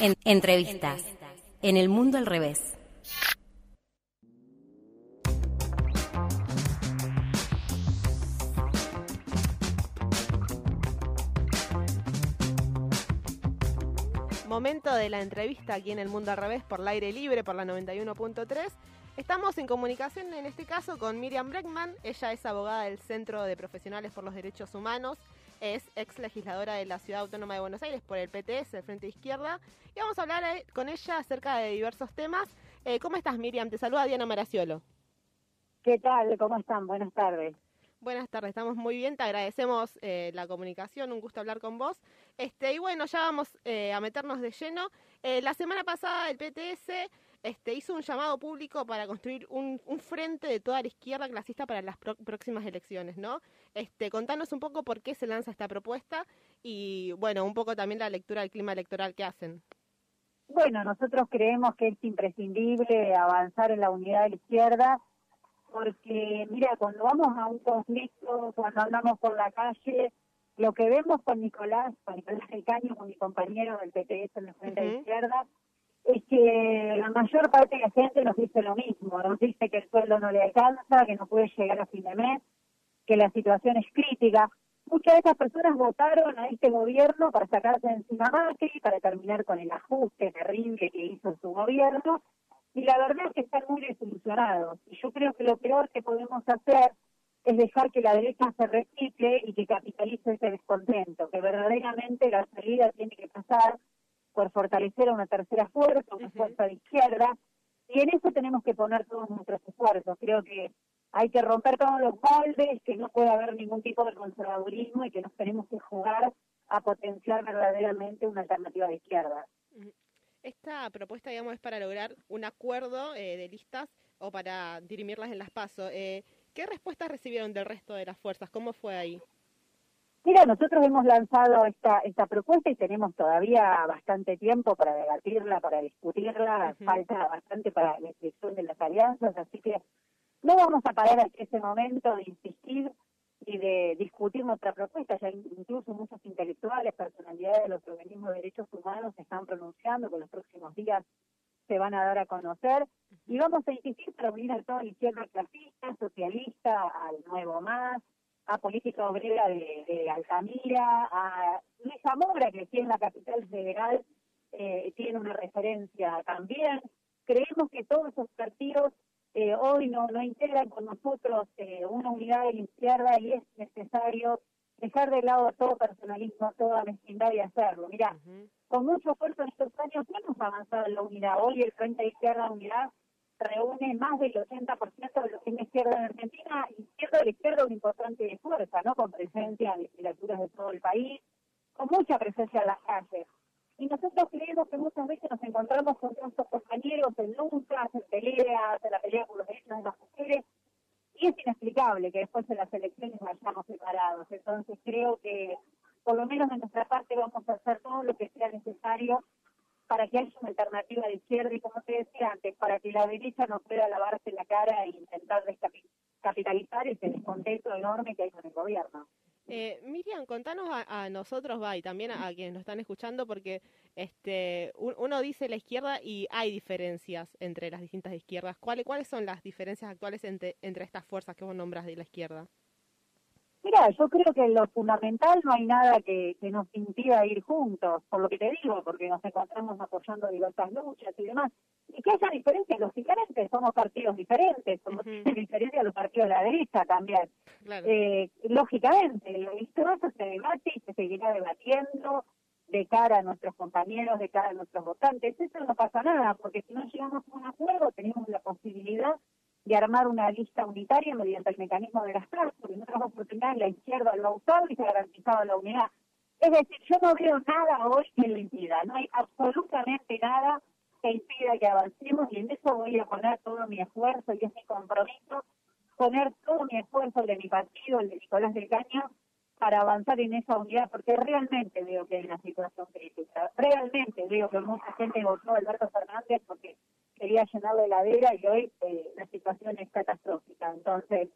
En entrevistas. En el mundo al revés. Momento de la entrevista aquí en El Mundo al Revés por el aire libre, por la 91.3. Estamos en comunicación en este caso con Miriam Breckman. Ella es abogada del Centro de Profesionales por los Derechos Humanos. Es ex legisladora de la Ciudad Autónoma de Buenos Aires por el PTS, el Frente Izquierda. Y vamos a hablar eh, con ella acerca de diversos temas. Eh, ¿Cómo estás, Miriam? Te saluda Diana Maraciolo. ¿Qué tal? ¿Cómo están? Buenas tardes. Buenas tardes, estamos muy bien, te agradecemos eh, la comunicación, un gusto hablar con vos. Este, y bueno, ya vamos eh, a meternos de lleno. La semana pasada el PTS este, hizo un llamado público para construir un, frente de toda la izquierda clasista para las próximas elecciones, ¿no? Este, contanos un poco por qué se lanza esta propuesta y, bueno, un poco también la lectura del clima electoral que hacen. Bueno, nosotros creemos que es imprescindible avanzar en la unidad de la izquierda porque mira, cuando vamos a un conflicto, cuando andamos por la calle, lo que vemos con Nicolás, con Nicolás del Caño, con mi compañero del PTS en la Frente de Izquierda, es que la mayor parte de la gente nos dice lo mismo, nos dice que el sueldo no le alcanza, que no puede llegar a fin de mes, que la situación es crítica. Muchas de esas personas votaron a este gobierno para sacarse encima Macri, para terminar con el ajuste terrible que hizo su gobierno, y la verdad es que están muy desilusionados. Y yo creo que lo peor que podemos hacer es dejar que la derecha se recicle y que capitalice ese descontento, que verdaderamente la salida tiene que pasar por fortalecer a una tercera fuerza, una fuerza de izquierda, y en eso tenemos que poner todos nuestros esfuerzos. Creo que hay que romper todos los moldes, que no puede haber ningún tipo de conservadurismo y que nos tenemos que jugar a potenciar verdaderamente una alternativa de izquierda. Esta propuesta, digamos, es para lograr un acuerdo eh, de listas o para dirimirlas en las pasos. Eh, ¿Qué respuestas recibieron del resto de las fuerzas? ¿Cómo fue ahí? Mira, nosotros hemos lanzado esta, esta propuesta y tenemos todavía bastante tiempo para debatirla, para discutirla, falta bastante para la inscripción de las alianzas, así que no vamos a parar en ese momento de insistir y de discutir nuestra propuesta. Ya incluso muchos intelectuales, personalidades de los organismos de derechos humanos se están pronunciando, que en los próximos días se van a dar a conocer. Y vamos a insistir para unir a toda la izquierda clasista, socialista, al Nuevo Más, a Política Obrera de, Altamira, a Luisa Mora, que aquí en la capital federal eh, tiene una referencia también. Creemos que todos esos partidos eh, hoy no, no integran con nosotros eh, una unidad de la izquierda y es necesario dejar de lado todo personalismo, toda mezquindad y hacerlo. Mira, con mucho esfuerzo en estos años hemos avanzado en la unidad. Hoy el Frente de Izquierda Unidad reúne más del 80% de los que izquierda en Argentina izquierda de la izquierda una importante fuerza, ¿no? Con presencia de legislaturas de todo el país, con mucha presencia en las calles. Y nosotros creemos que muchas veces nos encontramos con nuestros compañeros en luchas, en peleas, en la pelea por los derechos de las mujeres, y es inexplicable que después de las elecciones vayamos separados. Entonces creo que por lo menos de nuestra parte vamos a hacer todo lo que sea necesario para que haya una alternativa de izquierda y como te decía antes, para que la derecha no pueda lavarse la cara e intentar descapitalizar ese descontento enorme que hay con el gobierno. Eh, Miriam, contanos a, nosotros, va, y también a, quienes nos están escuchando, porque este uno dice la izquierda y hay diferencias entre las distintas izquierdas. ¿Cuáles, cuáles son las diferencias actuales entre, entre estas fuerzas que vos nombras de la izquierda? Mira, yo creo que en lo fundamental no hay nada que, que nos impida ir juntos, por lo que te digo, porque nos encontramos apoyando diversas luchas y demás. Y que haya diferencias, lógicamente, somos partidos diferentes, somos diferentes a los partidos de la derecha también. Eh, lógicamente, todo eso se debate y se seguirá debatiendo de cara a nuestros compañeros, de cara a nuestros votantes. Eso no pasa nada, porque si no llegamos a un acuerdo, tenemos la posibilidad de armar una lista unitaria mediante el mecanismo de las plazas, porque en otras oportunidades la izquierda lo ha usado y se ha garantizado la unidad. Es decir, yo no veo nada hoy que lo impida, no hay absolutamente nada que impida que avancemos y en eso voy a poner todo mi esfuerzo y es mi compromiso, poner todo mi esfuerzo, de mi partido, el de Nicolás del Caño, para avanzar en esa unidad, porque realmente veo que hay una situación crítica, realmente veo que mucha gente votó a Alberto Fernández porque quería llenar la heladera y hoy eh, la situación es catastrófica. Entonces,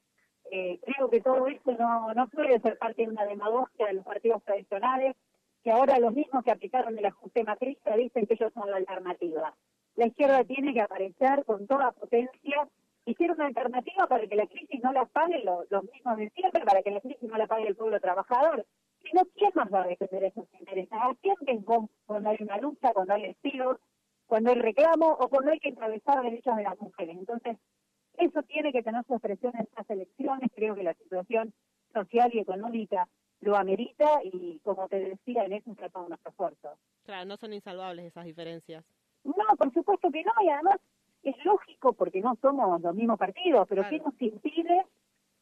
eh, creo que todo esto no, puede ser parte de una demagogia de los partidos tradicionales, que ahora los mismos que aplicaron el ajuste macrista dicen que ellos son la alternativa. La izquierda tiene que aparecer con toda potencia y ser una alternativa para que la crisis no la paguen los, mismos de siempre, para que la crisis no la pague el pueblo trabajador. Si no, ¿quién más va a defender esos intereses? ¿A quién cuando hay una lucha, cuando hay despidos, cuando hay reclamo o cuando hay que encabezar derechos de las mujeres? Entonces, eso tiene que tener su expresión en estas elecciones. Creo que la situación social y económica lo amerita y, como te decía, en eso está todo nuestro esfuerzo. Claro, no son insalvables esas diferencias. No, por supuesto que no, y además es lógico porque no somos los mismos partidos, pero ¿qué nos impide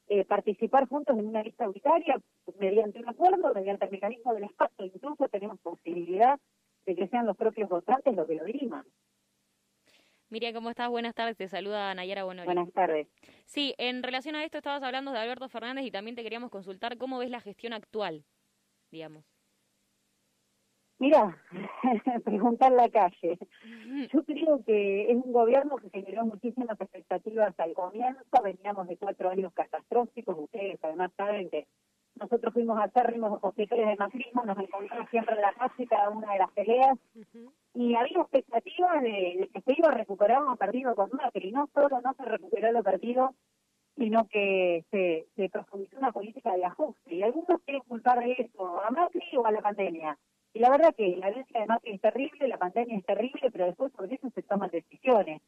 eh, participar juntos en una lista unitaria mediante un acuerdo, mediante el mecanismo del espacio? Incluso tenemos posibilidad de que sean los propios votantes los que lo diriman. Miriam, ¿cómo estás? Buenas tardes, te saluda Nayara Bonori. Buenas tardes. Sí, en relación a esto estabas hablando de Alberto Fernández y también te queríamos consultar cómo ves la gestión actual, digamos. Mira, preguntar la calle. Yo creo que es un gobierno que generó muchísimas expectativas al comienzo. Veníamos de cuatro años catastróficos. Ustedes además saben que nosotros fuimos acérrimos opositores de macrismo, nos encontramos siempre en la calle cada una de las peleas. Y había expectativas de, que se iba a recuperar un partido con Macri. No solo no se recuperó el partido, sino que se, se profundizó una política de ajuste. Y algunos quieren culpar de eso a Macri o a la pandemia. Y la verdad que la herencia de Macri es terrible, la pandemia es terrible, pero después por eso se toman decisiones.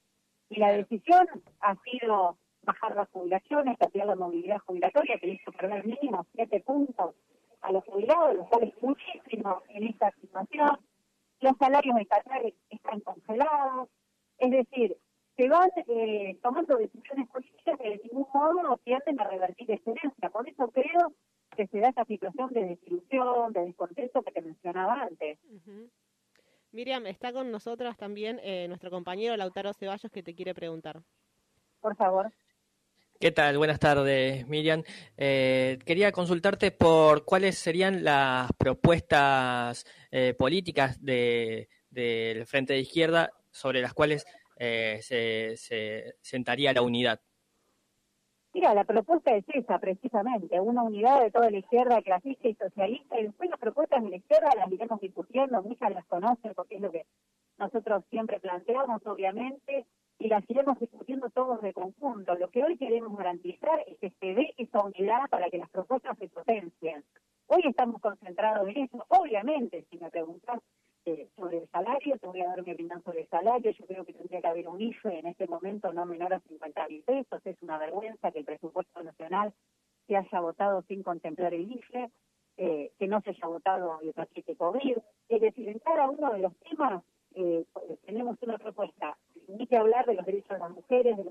Y la decisión ha sido bajar las jubilaciones, cambiar la movilidad jubilatoria, que hizo perder mínimo siete puntos a los jubilados, lo cual es muchísimo en esta situación. Los salarios estatales están congelados, es decir, se van eh, tomando decisiones políticas que de ningún modo tienden a revertir esta herencia. Por eso creo que se da esta situación de desilusión, de descontento que te mencionaba antes. Miriam, está con nosotras también eh, nuestro compañero Lautaro Ceballos que te quiere preguntar. Por favor. ¿Qué tal? Buenas tardes, Miriam. Eh, quería consultarte por cuáles serían las propuestas eh, políticas del Frente de Izquierda sobre las cuales se, se sentaría la unidad. Mira, la propuesta es esa, precisamente, una unidad de toda la izquierda clasista y socialista, y después las propuestas de la izquierda las iremos discutiendo, muchas las conocen porque es lo que nosotros siempre planteamos, obviamente, y las iremos discutiendo todos de conjunto. Lo que hoy queremos garantizar es que se dé esa unidad para que las propuestas se potencien. Hoy estamos concentrados en eso, obviamente, si me preguntas eh, sobre el salario, te voy a dar mi opinión sobre el salario. Yo creo que tendría que haber un IFE en este momento no menor a 50 mil pesos. Es una vergüenza que el presupuesto nacional se haya votado sin contemplar el IFE, eh, que no se haya votado el paquete COVID. Es decir, en cada uno de los temas eh, tenemos una propuesta. Que hablar de los derechos de las mujeres, de,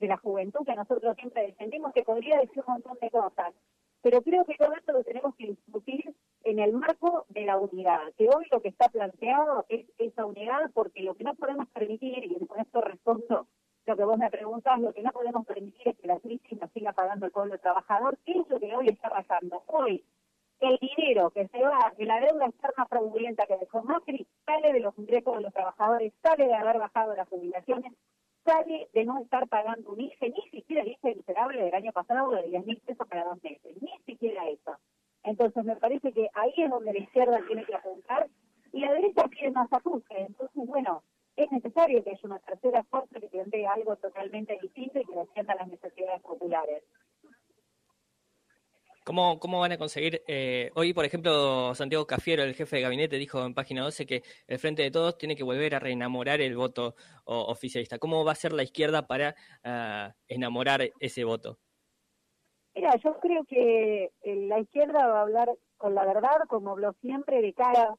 de la juventud, que nosotros siempre defendimos, que podría decir un montón de cosas. Pero creo que todo esto lo tenemos que discutir en el marco de la unidad, que hoy lo que está planteado es esa unidad porque lo que no podemos permitir, y con esto respondo lo que vos me preguntas, lo que no podemos permitir es que la crisis nos siga pagando el pueblo trabajador, ¿qué es lo que hoy está pasando? Hoy el dinero que se va de la deuda externa fraudulenta que dejó Macri sale de los ingresos de los trabajadores, sale de haber bajado las jubilaciones, sale de no estar pagando un IFE, ni siquiera el IFE miserable del año pasado de 10 mil pesos para dos meses, ni siquiera eso. Entonces me parece que ahí es donde la izquierda tiene que apuntar y la derecha quiere más ajuste. Entonces, bueno, es necesario que haya una tercera fuerza que plantee algo totalmente distinto y que defienda las necesidades populares. ¿Cómo, ¿Cómo van a conseguir? Eh, hoy, por ejemplo, Santiago Cafiero, el jefe de gabinete, dijo en página 12 que el Frente de Todos tiene que volver a reenamorar el voto oficialista. ¿Cómo va a ser la izquierda para ah, enamorar ese voto? Mira, yo creo que eh, la izquierda va a hablar con la verdad, como habló siempre, de cara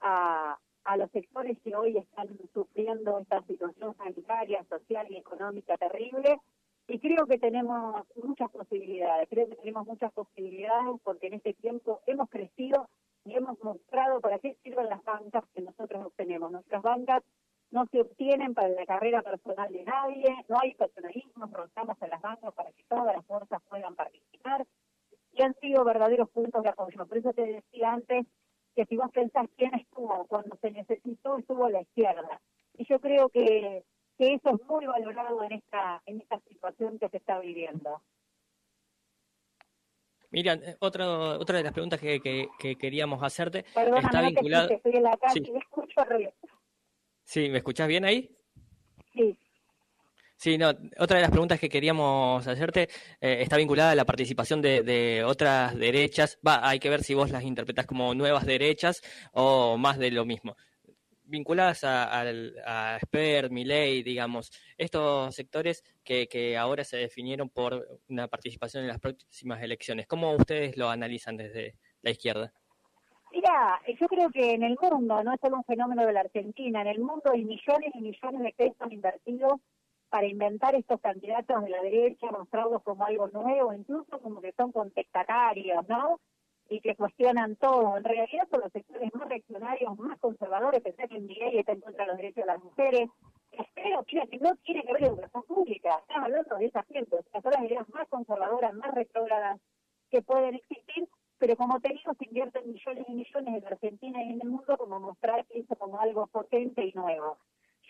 a, a los sectores que hoy están sufriendo esta situación sanitaria, social y económica terrible. Creo que tenemos muchas posibilidades, creo que tenemos muchas posibilidades porque en este tiempo hemos crecido y hemos mostrado para qué sirven las bancas que nosotros obtenemos. Nuestras bancas no se obtienen para la carrera personal de nadie, no hay personalismo, rotamos en las bancas para que todas las fuerzas puedan participar y han sido verdaderos puntos de apoyo. Por eso te decía antes que si vos pensás quién estuvo cuando se necesitó, estuvo la izquierda. Y yo creo que, que eso es muy valorado en esta, en esta situación que se está viviendo. Miriam, eh, otra, otra de las preguntas que, que, queríamos hacerte Perdóname, está vinculada... estoy en la calle, sí. me escucho Sí, ¿me escuchás bien ahí? Sí. Sí, no, otra de las preguntas que queríamos hacerte eh, está vinculada a la participación de, de, otras derechas. Va, hay que ver si vos las interpretás como nuevas derechas o más de lo mismo. Vinculadas a, a, a digamos, estos sectores que, que ahora se definieron por una participación en las próximas elecciones. ¿Cómo ustedes lo analizan desde la izquierda? Mira, yo creo que en el mundo, no es solo un fenómeno de la Argentina, en el mundo hay millones y millones de pesos invertidos para inventar estos candidatos de la derecha, mostrarlos como algo nuevo, incluso como que son contestatarios, ¿no? Y que cuestionan todo. En realidad son los sectores más reaccionarios, más conservadores, pensé que en Miguel está en contra de los derechos de las mujeres. Mira, que no tiene que ver educación pública, estamos hablando de esa gente, o son las ideas más conservadoras, más retrógradas que pueden existir, pero como te digo, invierten millones y millones en Argentina y en el mundo como mostrar eso como algo potente y nuevo.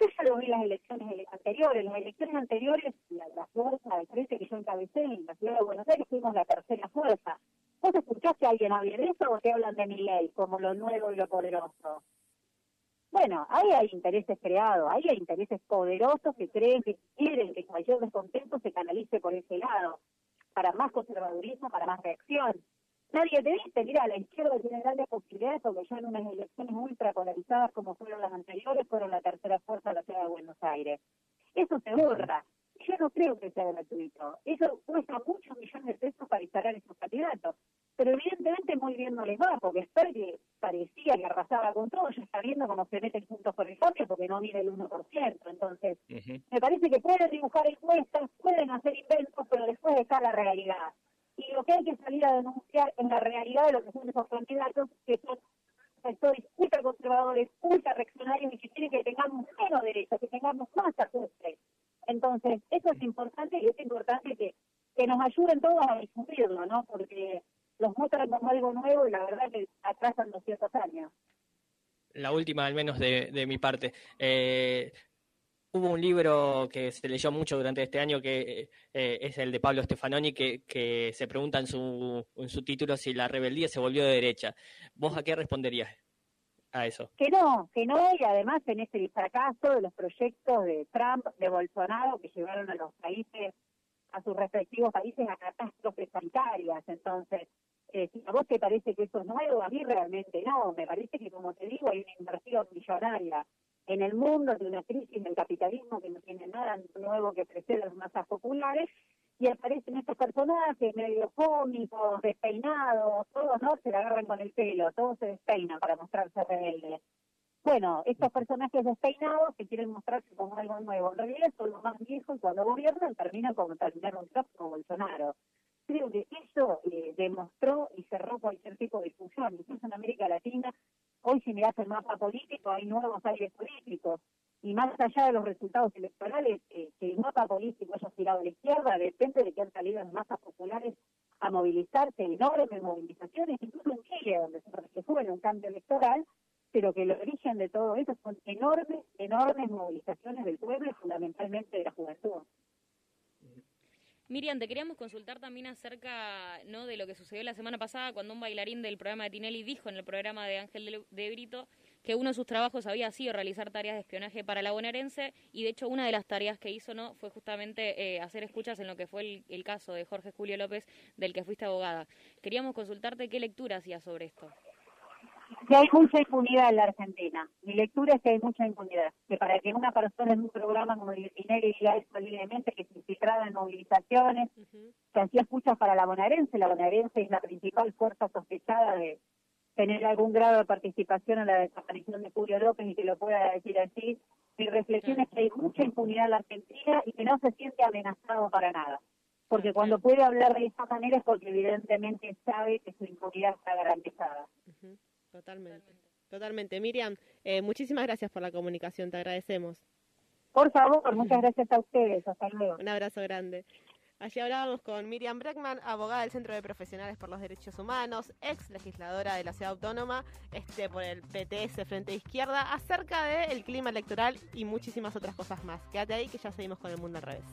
Yo ya lo vi en las elecciones anteriores. Las elecciones anteriores, la, la fuerza de frente que yo encabecé en la ciudad de Buenos Aires fuimos la tercera fuerza. ¿Vos escuchaste a alguien hablar de eso o te hablan de mi ley como lo nuevo y lo poderoso? Bueno, ahí hay intereses creados, ahí hay intereses poderosos que creen que quieren que cualquier descontento se canalice por ese lado, para más conservadurismo, para más reacción nadie te dice, mira, la izquierda tiene grandes posibilidades porque ya en unas elecciones ultra polarizadas como fueron las anteriores, fueron la tercera fuerza de la ciudad de Buenos Aires. Eso se borra. Yo no creo que sea gratuito. Eso cuesta muchos millones de pesos para instalar esos candidatos. Pero evidentemente muy bien no les va, porque que parecía que arrasaba con todo, ya está viendo cómo se meten juntos por el cambio porque no mide el 1%. Entonces, me parece que pueden dibujar encuestas, pueden hacer inventos, pero después está la realidad y lo que hay que salir a denunciar en la realidad de lo que son esos candidatos, que son sectores ultra conservadores, ultra reaccionarios y que quieren que tengamos menos derechos, que tengamos más ajustes. Entonces, eso es importante y es importante que, que nos ayuden todos a difundirlo, ¿no? Porque los muestran como algo nuevo y la verdad que atrasan 200 años. La última, al menos de, de mi parte. Eh, Hubo un libro que se leyó mucho durante este año que eh, es el de Pablo Stefanoni que, que se pregunta en su, en su título si la rebeldía se volvió de derecha. ¿Vos a qué responderías Que no, que no, y además en este fracaso de los proyectos de Trump, de Bolsonaro, que llevaron a los países, a sus respectivos países a catástrofes sanitarias. Entonces, eh, si a vos te parece que eso es nuevo, a mí realmente no. Me parece que, como te digo, hay una inversión millonaria en el mundo de una crisis del capitalismo que no tiene nada nuevo que ofrecer a las masas populares y aparecen estos personajes medio cómicos, despeinados, todos no se la agarran con el pelo, todos se despeinan para mostrarse rebeldes. Bueno, estos personajes despeinados que quieren mostrarse como algo nuevo, en realidad son los más viejos y cuando gobiernan terminan como terminar un como Bolsonaro. Creo que eso eh, demostró y cerró cualquier tipo de discusión, incluso en América Latina Hoy si mirás el mapa político hay nuevos aires políticos y más allá de los resultados electorales, eh, que el mapa político haya girado a la izquierda, depende de que han salido las masas populares a movilizarse, enormes movilizaciones, incluso en Chile, donde se reflejó en un cambio electoral, pero que el origen de todo eso son enormes, enormes movilizaciones del pueblo y fundamentalmente de la juventud. Miriam, te queríamos consultar también acerca ¿no? de lo que sucedió la semana pasada cuando un bailarín del programa de Tinelli dijo en el programa de Ángel de Brito que uno de sus trabajos había sido realizar tareas de espionaje para la bonaerense y de hecho una de las tareas que hizo no fue justamente eh, hacer escuchas en lo que fue el, el, caso de Jorge Julio López del que fuiste abogada. Queríamos consultarte qué lectura hacías sobre esto que hay mucha impunidad en la Argentina. Mi lectura es que hay mucha impunidad. Que para que una persona en un programa como el Tinelli diga esto libremente, que se infiltraba en movilizaciones, que hacía escuchas para la bonaerense, la bonaerense es la principal fuerza sospechada de tener algún grado de participación en la desaparición de Julio López y que lo pueda decir así. Mi reflexión es que hay mucha impunidad en la Argentina y que no se siente amenazado para nada. Porque cuando puede hablar de esa manera es porque evidentemente sabe que su impunidad está garantizada. Totalmente, totalmente. Miriam, eh, muchísimas gracias por la comunicación, te agradecemos. Por favor, muchas gracias a ustedes, hasta luego. Un abrazo grande. Allí hablábamos con Miriam Breckman, abogada del Centro de Profesionales por los Derechos Humanos, ex legisladora de la Ciudad Autónoma, este por el PTS Frente Izquierda, acerca del clima electoral y muchísimas otras cosas más. Quédate ahí que ya seguimos con el mundo al revés.